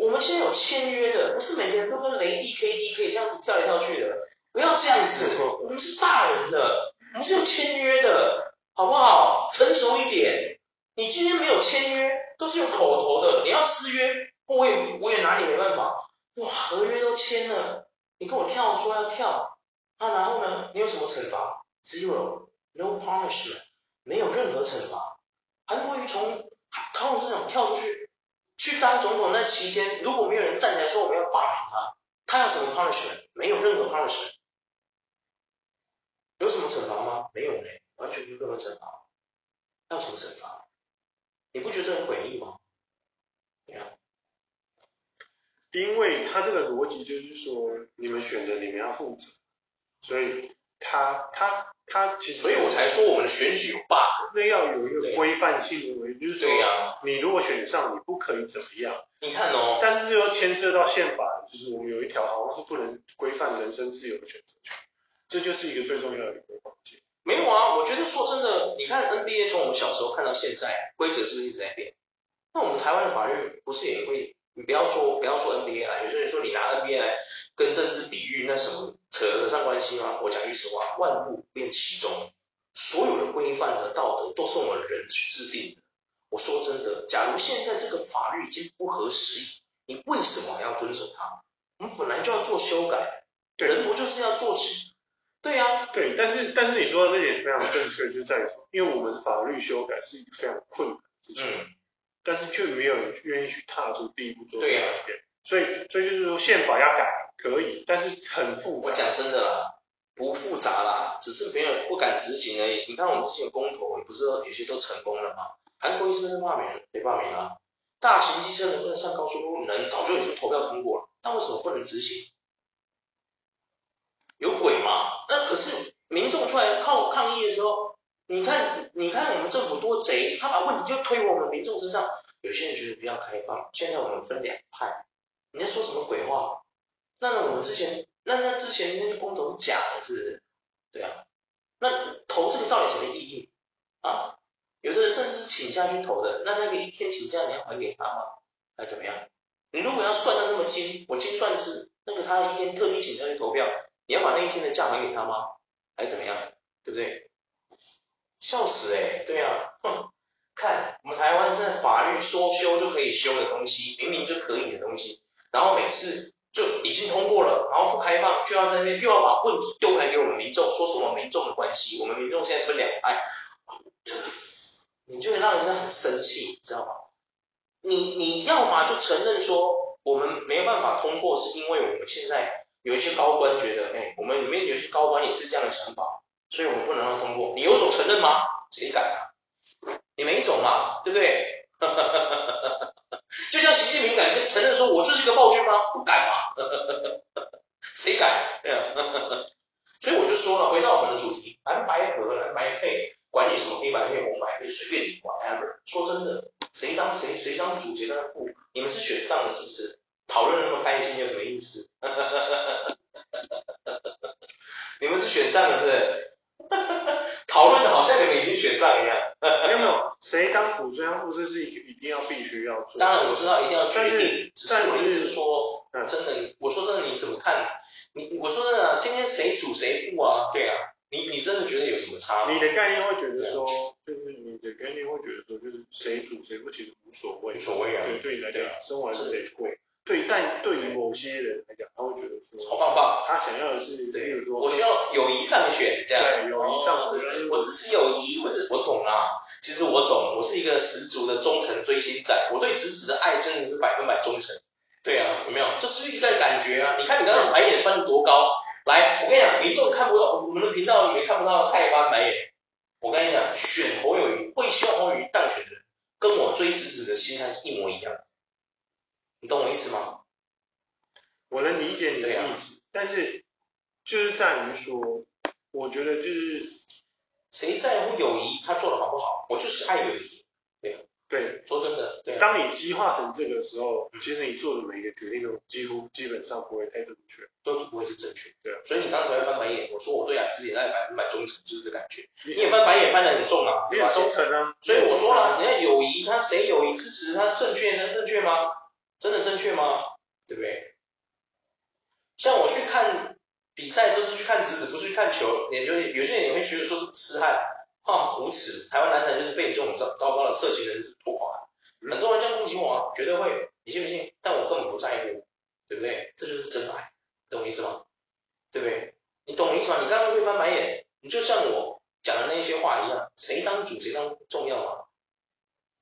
我们现在有签约的，不是每个人都跟雷帝 KD 可以这样子跳来跳去的，不要这样子，我们是大人的，我们是有签约的，好不好？成熟一点。你今天没有签约，都是用口头的，你要私约，我也我也拿你没办法。哇，合约都签了，你跟我跳说要跳，啊，然后呢，你有什么惩罚？Zero，no punishment，没有任何惩罚。韩国瑜从高雄市长跳出去去当总统那期间，如果没有人站起来说我们要罢免他，他有什么 punishment？没有任何 punishment。有什么惩罚吗？没有嘞，完全没有任何惩罚。要什么惩罚？你不觉得很诡异吗？对啊，因为他这个逻辑就是说，你们选的你们要负责，所以他他。他其实，所以我才说我们的选举有 bug，那要有一个规范性的，就是说，对呀，你如果选上，你不可以怎么样？你看哦，但是又牵涉到宪法，就是我们有一条好像是不能规范人身自由的选择权，这就是一个最重要的一个环节。没有啊，我觉得说真的，你看 NBA 从我们小时候看到现在，规则是不是一直在变？那我们台湾的法律不是也会？你不要说不要说 NBA 啊，有些人说你拿 NBA 来跟政治比喻，那什么扯得上关系吗？我讲句实话，万物变其中，所有的规范和道德都是我们人去制定的。我说真的，假如现在这个法律已经不合时宜，你为什么还要遵守它？我们本来就要做修改，人不就是要做？对呀、啊，对，但是但是你说的这点非常正确，就在于说，因为我们法律修改是一个非常困难的事情。嗯但是却没有人愿意去踏出第一步做改变，对啊、所以所以就是说宪法要改可以，但是很复杂。我讲真的啦，不复杂啦，只是没有不敢执行而已。你看我们之前公投，也不是说有些都成功了吗？韩国瑜是不是罢免了？没罢免啊？大型机车能不能上高速公路？能，早就已经投票通过了，但为什么不能执行？有鬼吗？那可是民众出来抗抗议的时候。你看，你看我们政府多贼，他把问题就推我们民众身上。有些人觉得比较开放，现在我们分两派，你在说什么鬼话？那我们之前，那那之前那些公投是假的，是不是？对啊，那投这个到底什么意义啊？有的人甚至是请假去投的，那那个一天请假你要还给他吗？还怎么样？你如果要算的那么精，我精算是那个他一天特地请假去投票，你要把那一天的假还给他吗？还是怎么样？对不对？笑死诶、欸、对啊，哼，看我们台湾现在法律说修就可以修的东西，明明就可以的东西，然后每次就已经通过了，然后不开放，就要在那边又要把问题丢回给我们民众，说是我们民众的关系，我们民众现在分两派，你就会让人家很生气，你知道吗？你你要么就承认说我们没办法通过，是因为我们现在有一些高官觉得，哎，我们里面有些高官也是这样的想法。所以我们不能让他通过，你有种承认吗？谁敢啊？你没种嘛，对不对？就像习近平敢承认说我就是一个暴君吗？不敢嘛，谁敢？对啊，所以我就说了，回到我们的主题，蓝白合、蓝白配，管你什么黑白配、红白配，随便你。Whatever。说真的，谁当谁，谁当主，角当副，你们是选上的，是不是？讨论那么开心有什么意思？你们是选上的，是不是？讨论的好像你们已经选上一样，没有没有，谁当主谁当副这是一一定要必须要做。当然我知道一定要决定，但是我意思是说，真的，我说真的你怎么看？你我说真的，今天谁主谁副啊？对啊，你你真的觉得有什么差吗？你的概念会觉得说，就是你的概念会觉得说，就是谁主谁副其实无所谓，无所谓啊。对对你来讲，生活还是得过。对，但对于某些人来讲，他会觉得说，好棒棒，他想要的是，比如说，我需要友谊上选，这样，对，友谊上的，哦、我支持友谊，我是我懂啊，其实我懂，我是一个十足的忠诚追星仔，我对直子的爱真的是百分百忠诚，对啊，有没有？这是一个感觉啊，你看你刚刚白眼翻得多高，来，我跟你讲，民众看不到，我们的频道里面看不到他也翻白眼，我跟你讲，选侯友谊，会希望侯友谊当选的人，跟我追直子的心态是一模一样的，你懂我意思吗？我能理解你的意思，啊、但是就是在于说，我觉得就是谁在乎友谊，他做的好不好，我就是爱友谊，对、啊、对，说真的，对、啊。当你激化成这个时候，其实你做的每一个决定都几乎基本上不会太正确，都不会是正确，对啊。所以你刚才会翻白眼，我说我对啊自己爱百分百忠诚，就是这感觉。你也翻白眼翻的很重啊，你很忠诚啊。所以我说了，人家友谊，他谁友谊支持他正确，能正确吗？真的正确吗？对不对？像我去看比赛，都是去看直子，不是去看球。也有有些人也会觉得说是痴汉，哈，无耻！台湾男篮就是被你这种糟糟糕的色情人士拖垮。很多人这样攻击我，绝对会，你信不信？但我根本不在乎，对不对？这就是真爱，懂我意思吗？对不对？你懂我意思吗？你刚刚会翻白眼，你就像我讲的那些话一样，谁当主谁当重要吗？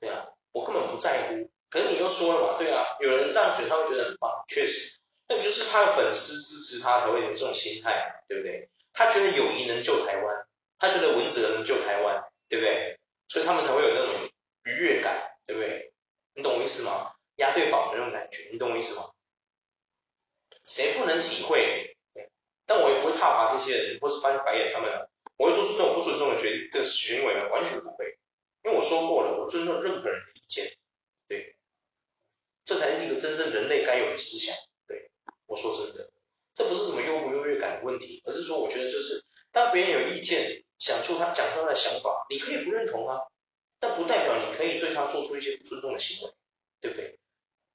对啊，我根本不在乎。可是你又说了嘛，对啊，有人这样觉得他会觉得很棒，确实。那不就是他的粉丝支持他才会有这种心态嘛，对不对？他觉得友谊能救台湾，他觉得文哲能救台湾，对不对？所以他们才会有那种愉悦感，对不对？你懂我意思吗？押对宝的那种感觉，你懂我意思吗？谁不能体会？但我也不会挞伐这些人，或是翻白眼他们，我会做出这种不尊重的决的行为呢，完全不会，因为我说过了，我尊重任何人的意见，对，这才是一个真正人类该有的思想。对我说真的，这不是什么优不优越感的问题，而是说我觉得就是当别人有意见，想出他讲出他的想法，你可以不认同啊，但不代表你可以对他做出一些不尊重的行为，对不对？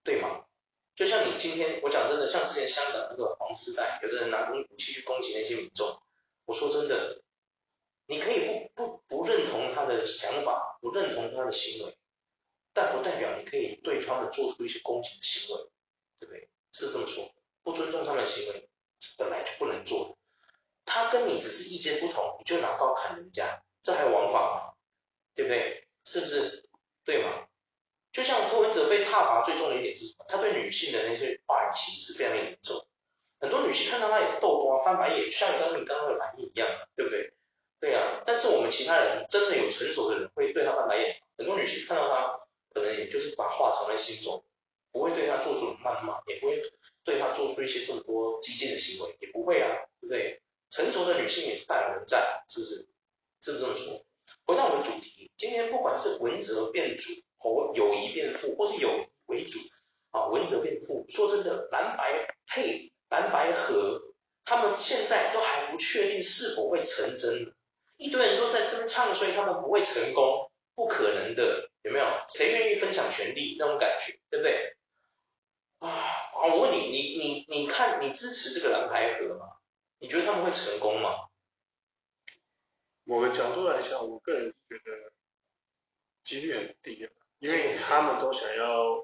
对吗？就像你今天我讲真的，像之前香港那个黄丝带，有的人拿武器去攻击那些民众，我说真的，你可以不不不认同他的想法，不认同他的行为，但不代表你可以对他们做出一些攻击的行为，对不对？是这么说。不尊重他们的行为，本来就不能做的。他跟你只是意见不同，你就拿刀砍人家，这还有王法吗？对不对？是不是？对吗？就像柯文哲被踏伐最重的一点是什么？他对女性的那些话语歧视非常的严重。很多女性看到他也是豆多翻白眼，像你刚刚你刚刚的反应一样，对不对？对啊。但是我们其他人真的有成熟的人会对他翻白眼。很多女性看到他，可能也就是把话藏在心中，不会对他做出谩骂，也不会。对他做出一些这么多激进的行为，也不会啊，对不对？成熟的女性也是大有人在，是不是？是不是这么说？回到我们主题，今天不管是文哲变主，或友谊变富，或是友谊为主，啊，文哲变富，说真的，蓝白配，蓝白合，他们现在都还不确定是否会成真，一堆人都在这边唱衰，他们不会成功，不可能的，有没有？谁愿意分享权利那种感觉，对不对？啊，我问你，你你你看，你支持这个蓝白合吗？你觉得他们会成功吗？某个角度来讲，我个人觉得几率很低，因为他们都想要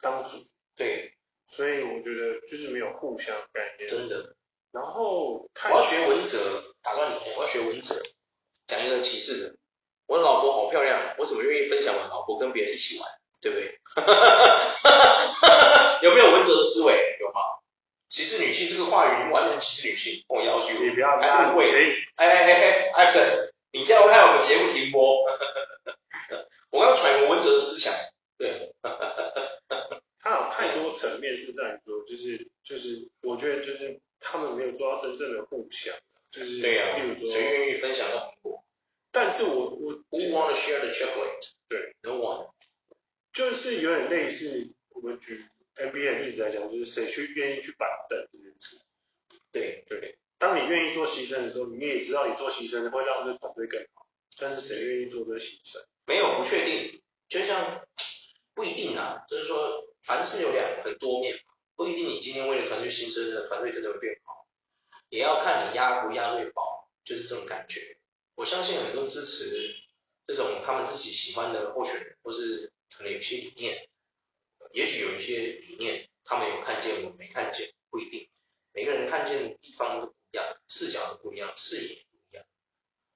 当主，对，所以我觉得就是没有互相概念。真的。然后我要学文哲，打断你，我要学文哲，讲一个歧视的，我的老婆好漂亮，我怎么愿意分享我的老婆跟别人一起玩？对不对？有没有文哲的思维？有吗？歧视女性这个话语完全歧视女性，我要求你不要误会。哎哎哎哎，Action！你这样会害我们节目停播。我刚刚揣摩文哲的思想，对。他有太多层面是在说，就是就是，我觉得就是他们没有做到真正的互相，就是对呀、啊。例如说，谁愿意分享到苹果？但是我我 Who want to share the chocolate？对，No one。就是有点类似，我们举 NBA 例子来讲，就是谁去愿意去板凳这件事。对对，当你愿意做牺牲的时候，你也知道你做牺牲会让这个团队更好。但是谁愿意做这个牺牲？没有，不确定。就像不一定啊，就是说凡事有两很多面，不一定你今天为了团队牺牲的团队真的会变好，也要看你压不压对宝，就是这种感觉。我相信很多支持这种他们自己喜欢的候选人，或是。可能有些理念，也许有一些理念，他们有看见，我没看见，不一定。每个人看见的地方都不一样，视角都不一样，视野不一样。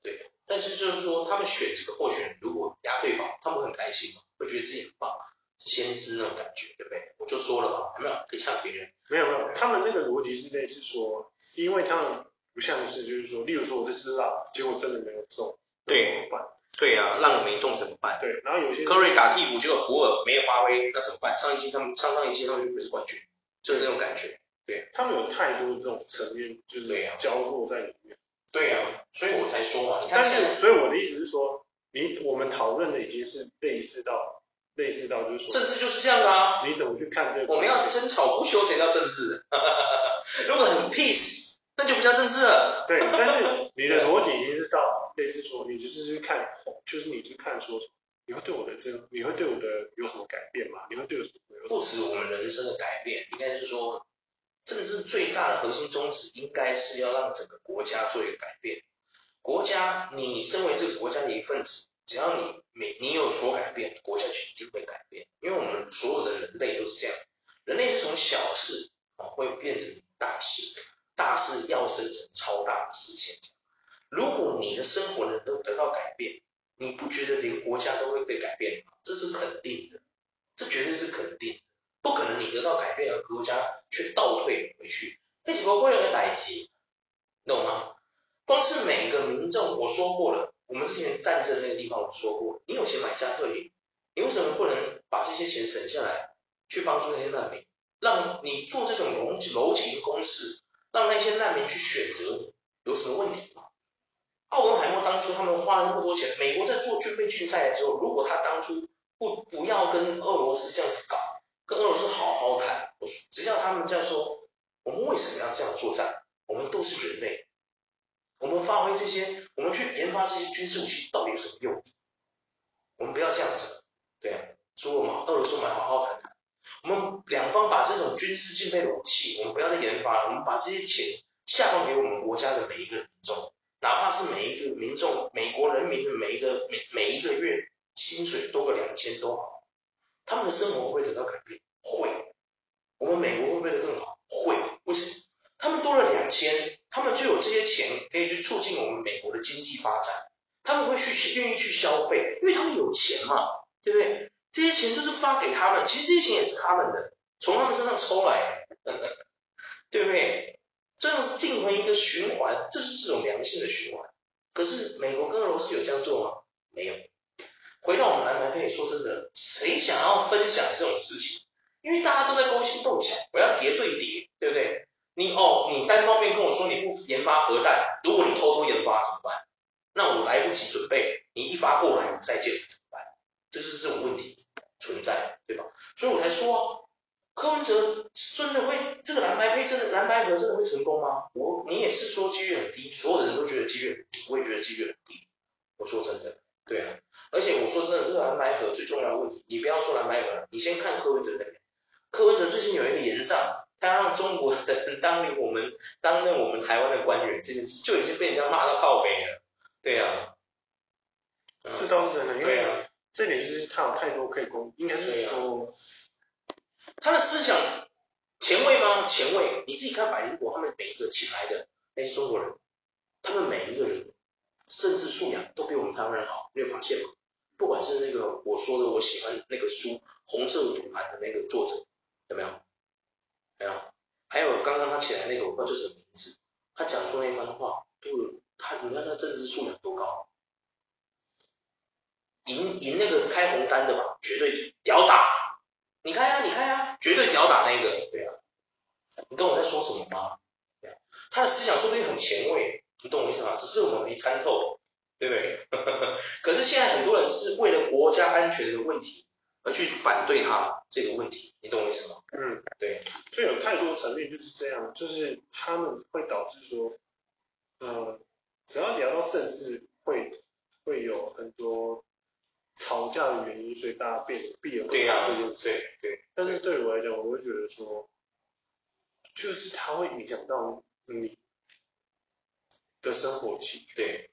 对，但是就是说，他们选这个候选人，如果押对宝，他们很开心嘛，会觉得自己很棒，先知那种感觉，对不对？我就说了嘛，有没有可以呛别人？没有没有，他们那个逻辑是类似说，因为他们不像是就是说，例如说我这次让，结果真的没有中，对，怎么办？对啊，让没中怎么办？对，然后有些科瑞打替补，结果普尔没有发挥，那怎么办？上一季他们上上一季他们就不是冠军，就是这种感觉。对，他们有太多这种层面，就是交错在里面。对呀、啊，所以我才说嘛，你看。但是，所以我的意思是说，你我们讨论的已经是类似到类似到就是说，政治就是这样的啊。你怎么去看这个？我们要争吵不休才叫政治。如果很 peace，那就不叫政治了。对，但是你的逻辑已经是到类似说，你就是去看，就是你去看说，你会对我的这，你会对我的有什么改变吗？你会对我什么？不止我们人生的改变，应该是说。政治最大的核心宗旨应该是要让整个国家做一个改变。国家，你身为这个国家的一份子，只要你每你有所改变，国家就一定会改变。因为我们所有的人类都是这样，人类是从小事啊会变成大事，大事要生成超大的事情。如果你的生活能够得到改变，你不觉得连国家都会被改变吗？这是肯定的，这绝对是肯定的。不可能你得到改变，而国家却倒退回去，为什么会有个代志，懂吗？光是每个民众，我说过了，我们之前战争那个地方我说过，你有钱买加特林，你为什么不能把这些钱省下来，去帮助那些难民？让你做这种柔柔情攻势，让那些难民去选择，有什么问题吗？奥本海默当初他们花了那么多钱，美国在做军备竞赛的时候，如果他当初不不要跟俄罗斯这样子搞。跟俄罗斯好好谈，我只要他们这样说，我们为什么要这样作战？我们都是人类，我们发挥这些，我们去研发这些军事武器到底有什么用？我们不要这样子，对啊，所以我们俄罗斯我们好好谈谈，我们两方把这种军事竞备的武器，我们不要再研发了，我们把这些钱下放给我们国家的每一个民众，哪怕是每一个民众，美国人民的每一个每每一个月薪水多个两千都好。他们的生活会得到改变？会。我们美国会变得更好？会。为什么？他们多了两千，他们就有这些钱可以去促进我们美国的经济发展。他们会去愿意去消费，因为他们有钱嘛，对不对？这些钱就是发给他们，其实这些钱也是他们的，从他们身上抽来的，对不对？这样是进行一个循环，这是这种良性的循环。可是美国跟俄罗斯有这样做吗？没有。回到我们蓝白配，说真的，谁想要分享这种事情？因为大家都在勾心斗角，我要叠对叠，对不对？你哦，你单方面跟我说你不研发核弹，如果你偷偷研发怎么办？那我来不及准备，你一发过来，我再见怎么办？这就是这种问题存在，对吧？所以我才说啊，柯文哲真的会这个蓝白配真的蓝白合真的会成功吗？我你也是说几率很低，所有的人都觉得几率很低，我也觉得几率很低。我说真的，对啊。而且我说真的，这个蓝白合最重要的问题，你不要说蓝白合，你先看柯文哲那边。柯文哲最近有一个言上，他要让中国的人 当领我们担任我们台湾的官员这件事，就已经被人家骂到靠北了。对呀、啊，这倒是真的，因为这点就是他有太多可以攻，应该是说他的思想前卫吗？前卫，你自己看百灵果他们每一个请来的那些中国人，他们每一个人甚至素养都比我们台湾人好，你有发现吗？不管是那个我说的我喜欢的那个书《红色赌盘》的那个作者，有没有？没有。还有刚刚他起来那个，我不知道叫什么名字，他讲出那番话，对，他你看他政治素养多高，赢赢那个开红单的吧，绝对，屌打。你看呀，你看呀，绝对屌打那个，对啊。你懂我在说什么吗？对啊，他的思想说不定很前卫，你懂我意思吗？只是我们没参透。对不对？可是现在很多人是为了国家安全的问题而去反对他这个问题，你懂我意思吗？嗯，对。所以有太多层面就是这样，就是他们会导致说，呃，只要聊到政治，会会有很多吵架的原因，所以大家变避而不谈这件事。对对。但是对我来讲，我会觉得说，就是它会影响到你的生活起居。对。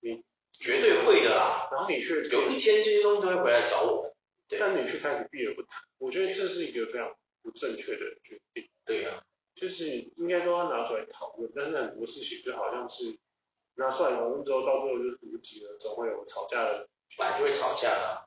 你绝对会的啦，然后你却有一天这些东西都会回来找我们，对，但你却开始避而不谈，我觉得这是一个非常不正确的决定。对呀、啊，就是应该都要拿出来讨论，但是很多事情就好像是拿出来讨论之后，到最后就是无疾而终，总会有吵架的，本来就会吵架啦。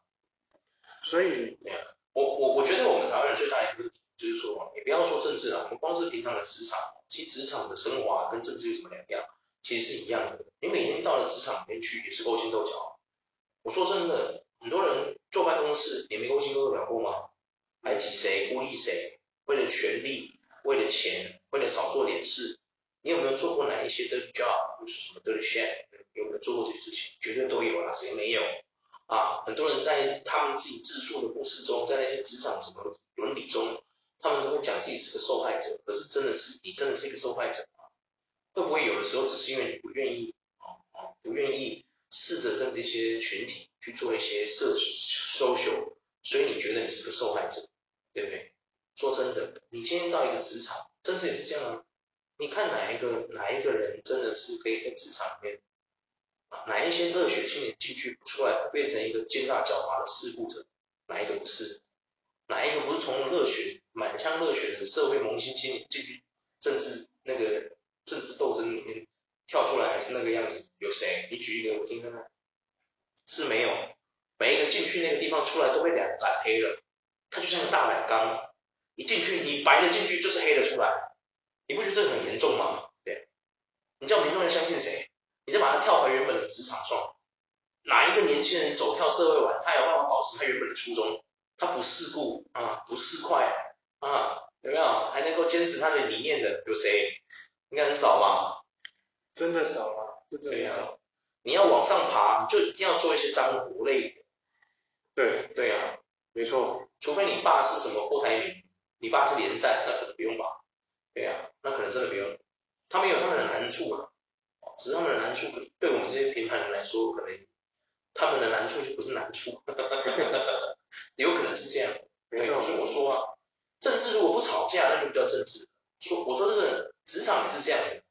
所以，对啊，我我我觉得我们台湾人最大一个问题就是说，你不要说政治了，我们光是平常的职场，其实职场的生活跟政治有什么两样？其实是一样的。你每天到了职场里面去，也是勾心斗角。我说真的，很多人坐办公室也没勾心斗角过吗？排挤谁，孤立谁，为了权力，为了钱，为了少做点事。你有没有做过哪一些 dirty job，或是什么 dirty shit？有没有做过这些事情？绝对都有啦，谁没有？啊，很多人在他们自己自述的故事中，在那些职场什么伦理中，他们都会讲自己是个受害者。可是真的是你真的是一个受害者吗？会不会有的时候只是因为你不愿意啊啊，不愿意试着跟这些群体去做一些社 social，所以你觉得你是个受害者，对不对？说真的，你今天到一个职场，政治也是这样啊。你看哪一个哪一个人真的是可以在职场里面？哪一些热血青年进去不出来，变成一个奸诈狡猾的事故者？哪一个不是？哪一个不是从热血满腔热血的社会萌新青年进去政治那个政治斗争里面跳出来，还是那个样子？有谁？你举一个我听看看。是没有，每一个进去那个地方出来都被染染黑了，他就像个大染缸，一进去你白的进去就是黑的出来，你不觉得这个很严重吗？对，你叫民众要相信谁？你再把它跳回原本的职场上，哪一个年轻人走跳社会玩，他有办法保持他原本的初衷？他不世故啊，不市侩啊，有没有？还能够坚持他的理念的有谁？应该很少吧？真的少吗？是真的少。啊、你要往上爬，你就一定要做一些脏活类的。对对啊，没错。除非你爸是什么郭台铭，你爸是连战，那可能不用吧？对啊，那可能真的不用。他们有他们的难处啊。只是他们的难处，对我们这些平凡人来说，可能他们的难处就不是难处，有可能是这样。对，所以我说啊，政治如果不吵架，那就不叫政治。说我说这个职场也是这样的。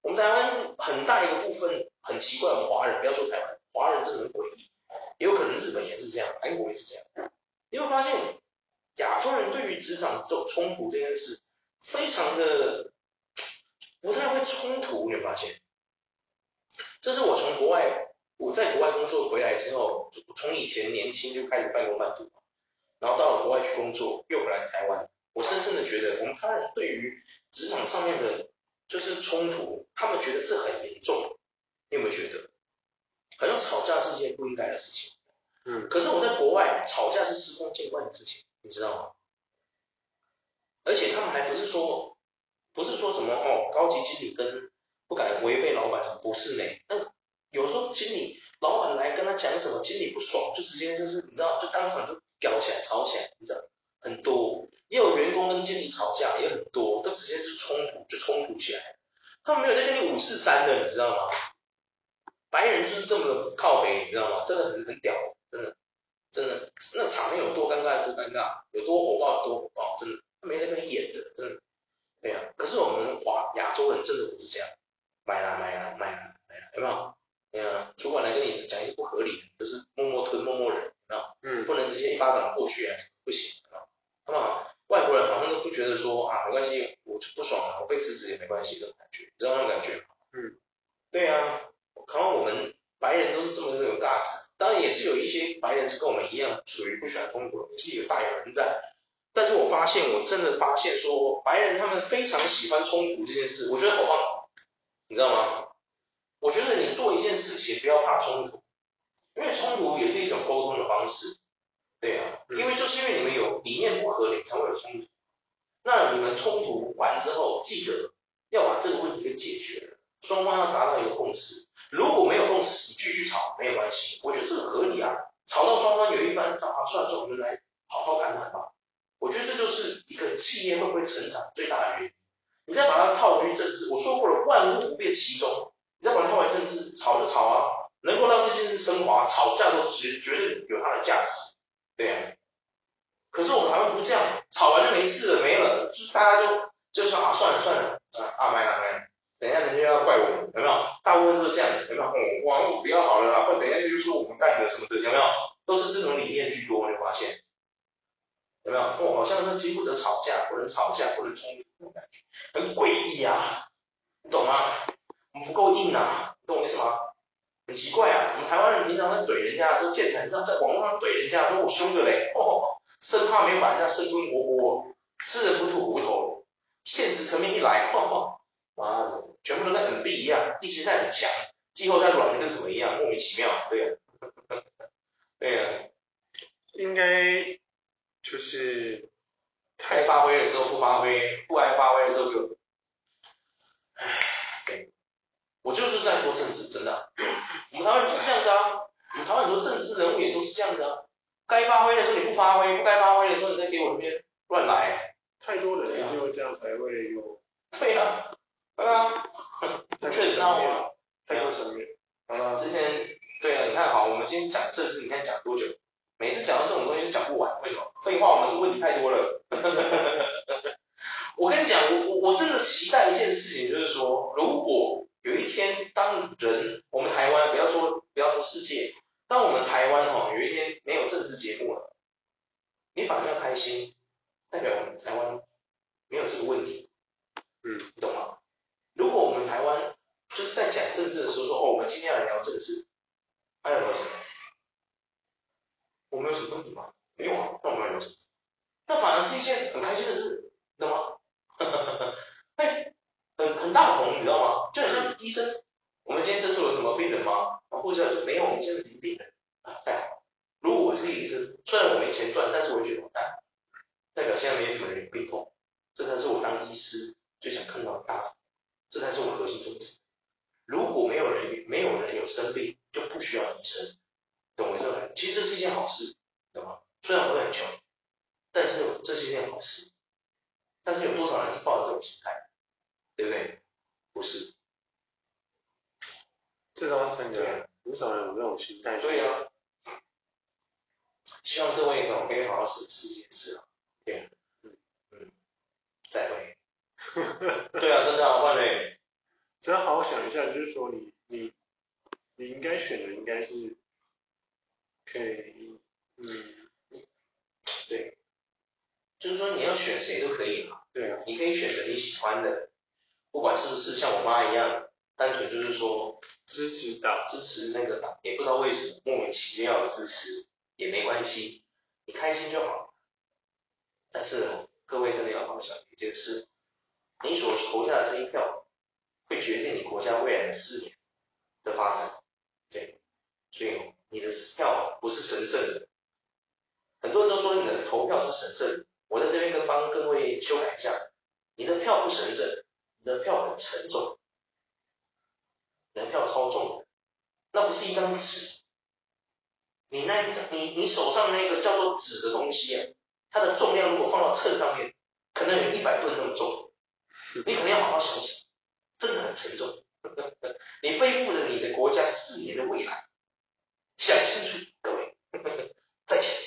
我们台湾很大一个部分很奇怪，我们华人不要说台湾，华人真的很诡异，也有可能日本也是这样，韩国也是这样。你会发现亚洲人对于职场这种冲突这件事，非常的不太会冲突，你会发现。这是我从国外，我在国外工作回来之后，从以前年轻就开始半工半读，然后到了国外去工作，又回来台湾，我深深的觉得，我们台湾人对于职场上面的，就是冲突，他们觉得这很严重，你有没有觉得？好像吵架是件不应该的事情。嗯。可是我在国外，吵架是司空见惯的事情，你知道吗？而且他们还不是说，不是说什么哦，高级经理跟。不敢违背老板，什么不是呢？那有时候经理老板来跟他讲什么，经理不爽就直接就是你知道，就当场就屌起来吵起来，你知道很多，也有员工跟经理吵架也很多，都直接就冲突就冲突起来，他们没有在跟你五四三的，你知道吗？白人就是这么的靠北，你知道吗？真的很很屌，真的真的那场面有多尴尬多尴尬，有多火爆多火爆，真的没在跟你演的，真的对啊。可是我们华亚洲人真的不是这样。买啦买啦买啦买啦，有没有？对啊，主管来跟你讲一些不合理的，就是默默吞默默忍，有没有？嗯，不能直接一巴掌过去啊，不行，有没有？好不好？外国人好像都不觉得说啊，没关系，我就不爽了，我被辞职也没关系，这种感觉，你知道那种感觉吗？嗯，对啊，可能我们白人都是这么这种架子，当然也是有一些白人是跟我们一样，属于不喜欢冲突，也是有大有人在。但是我发现，我真的发现说，白人他们非常喜欢冲突这件事，我觉得好棒。你知道吗？我觉得你做一件事情不要怕冲突，因为冲突也是一种沟通的方式。对啊，因为就是因为你们有理念不合，你才会有冲突。那你们冲突完之后，记得要把这个问题给解决了，双方要达到一个共识。如果没有共识，继续吵没有关系，我觉得这个合理啊。吵到双方有一方啊，算了算了，我们来好好谈谈吧。我觉得这就是一个企业会不会成长最大的原因。你再把它套回去政治，我说过了，万物不变其宗。你再把它套回政治，吵就吵啊，能够让这件事升华，吵架都绝绝对有它的价值，对啊。可是我们台湾不这样，吵完就没事了，没了，就是大家就就说啊，算了算了，啊啊没了没了，等一下人家要怪我们，有没有？大部分都是这样的，有没有？哦，网络比较好了啦，或等一下就说我们干的什么的，有没有？都是这种理念居多，你发现？有没有？哦，好像是几乎得吵架，不能吵架，不能冲突，很诡异啊，你懂吗？我们不够硬啊，你懂我意思吗？很奇怪啊，我们台湾人平常在怼人家说键盘，上在网络上怼人家，说我凶的嘞，生怕没有把人家生吞活剥，吃人不吐骨头，现实层面一来，哦，妈的，全部都跟 NB 一样，力气赛很强，季后赛软的跟什么一样，莫名其妙，对呀、啊，对呀、啊，应该就是该发挥的时候不发挥，不该发挥的时候就，唉，对，我就是在说政治，真的、啊，我们台湾就是这样子啊，我们台湾很多政治人物也都是这样子啊，该发挥的时候你不发挥，不该发挥的时候你再给我那边乱来，太多人就会这样才会有，对呀，对啊，确实啊，太多层面，啊，之前，对啊，你看好，我们今天讲政治，你看讲多久？每次讲到这种东西就讲不完，为什么？废话，我们是问题太多了。我跟你讲，我我我真的期待一件事情，就是说，如果有一天，当人我们台湾不要说不要说世界，当我们台湾哈有一天没有政治节目了，你反而要开心，代表我们台湾没有这个问题。嗯，你懂吗？如果我们台湾就是在讲政治的时候说，哦，我们今天来聊政治，还有聊什么？我们有什么问题吗？没有啊，那我们要聊什么？那反而是一件很开心的事，你知道吗？哎，很很大同，你知道吗？就好像医生，我们今天诊所有什么病人吗？啊，护士说没有，我们现在没病人啊，太好。如果我是医生，虽然我没钱赚，但是我觉得完蛋，代表现在没什么人有病痛，这才是我当医师最想看到的大同，这才是我核心宗旨。如果没有人没有人有生病，就不需要医生。懂我意思吗？其实这是一件好事，懂吗？虽然我会很穷，但是这是一件好事。但是有多少人是抱着这种心态，对不对？不是。这张真的，很少人有这种心态？对呀、啊。希望各位可以好好审视这件事啊。对。嗯嗯。再会。对啊，真的啊，万磊。真好好想一下，就是说你你你应该选的应该是。可以，嗯，对，就是说你要选谁都可以嘛，对啊，你可以选择你喜欢的，不管是不是像我妈一样，单纯就是说支持党，支持那个党，也不知道为什么莫名其妙的支持也没关系，你开心就好。但是各位真的要好好想一件事，你所投下的这一票，会决定你国家未来的四年的发展，对，所以。你的票不是神圣的，很多人都说你的投票是神圣的，我在这边跟帮各位修改一下，你的票不神圣，你的票很沉重，你的票超重的，那不是一张纸，你那一张你你手上那个叫做纸的东西啊，它的重量如果放到秤上面，可能有一百吨那么重，你可能要好好想想，真的很沉重，你背负着你的国家四年的未来。想清楚，各位，再见。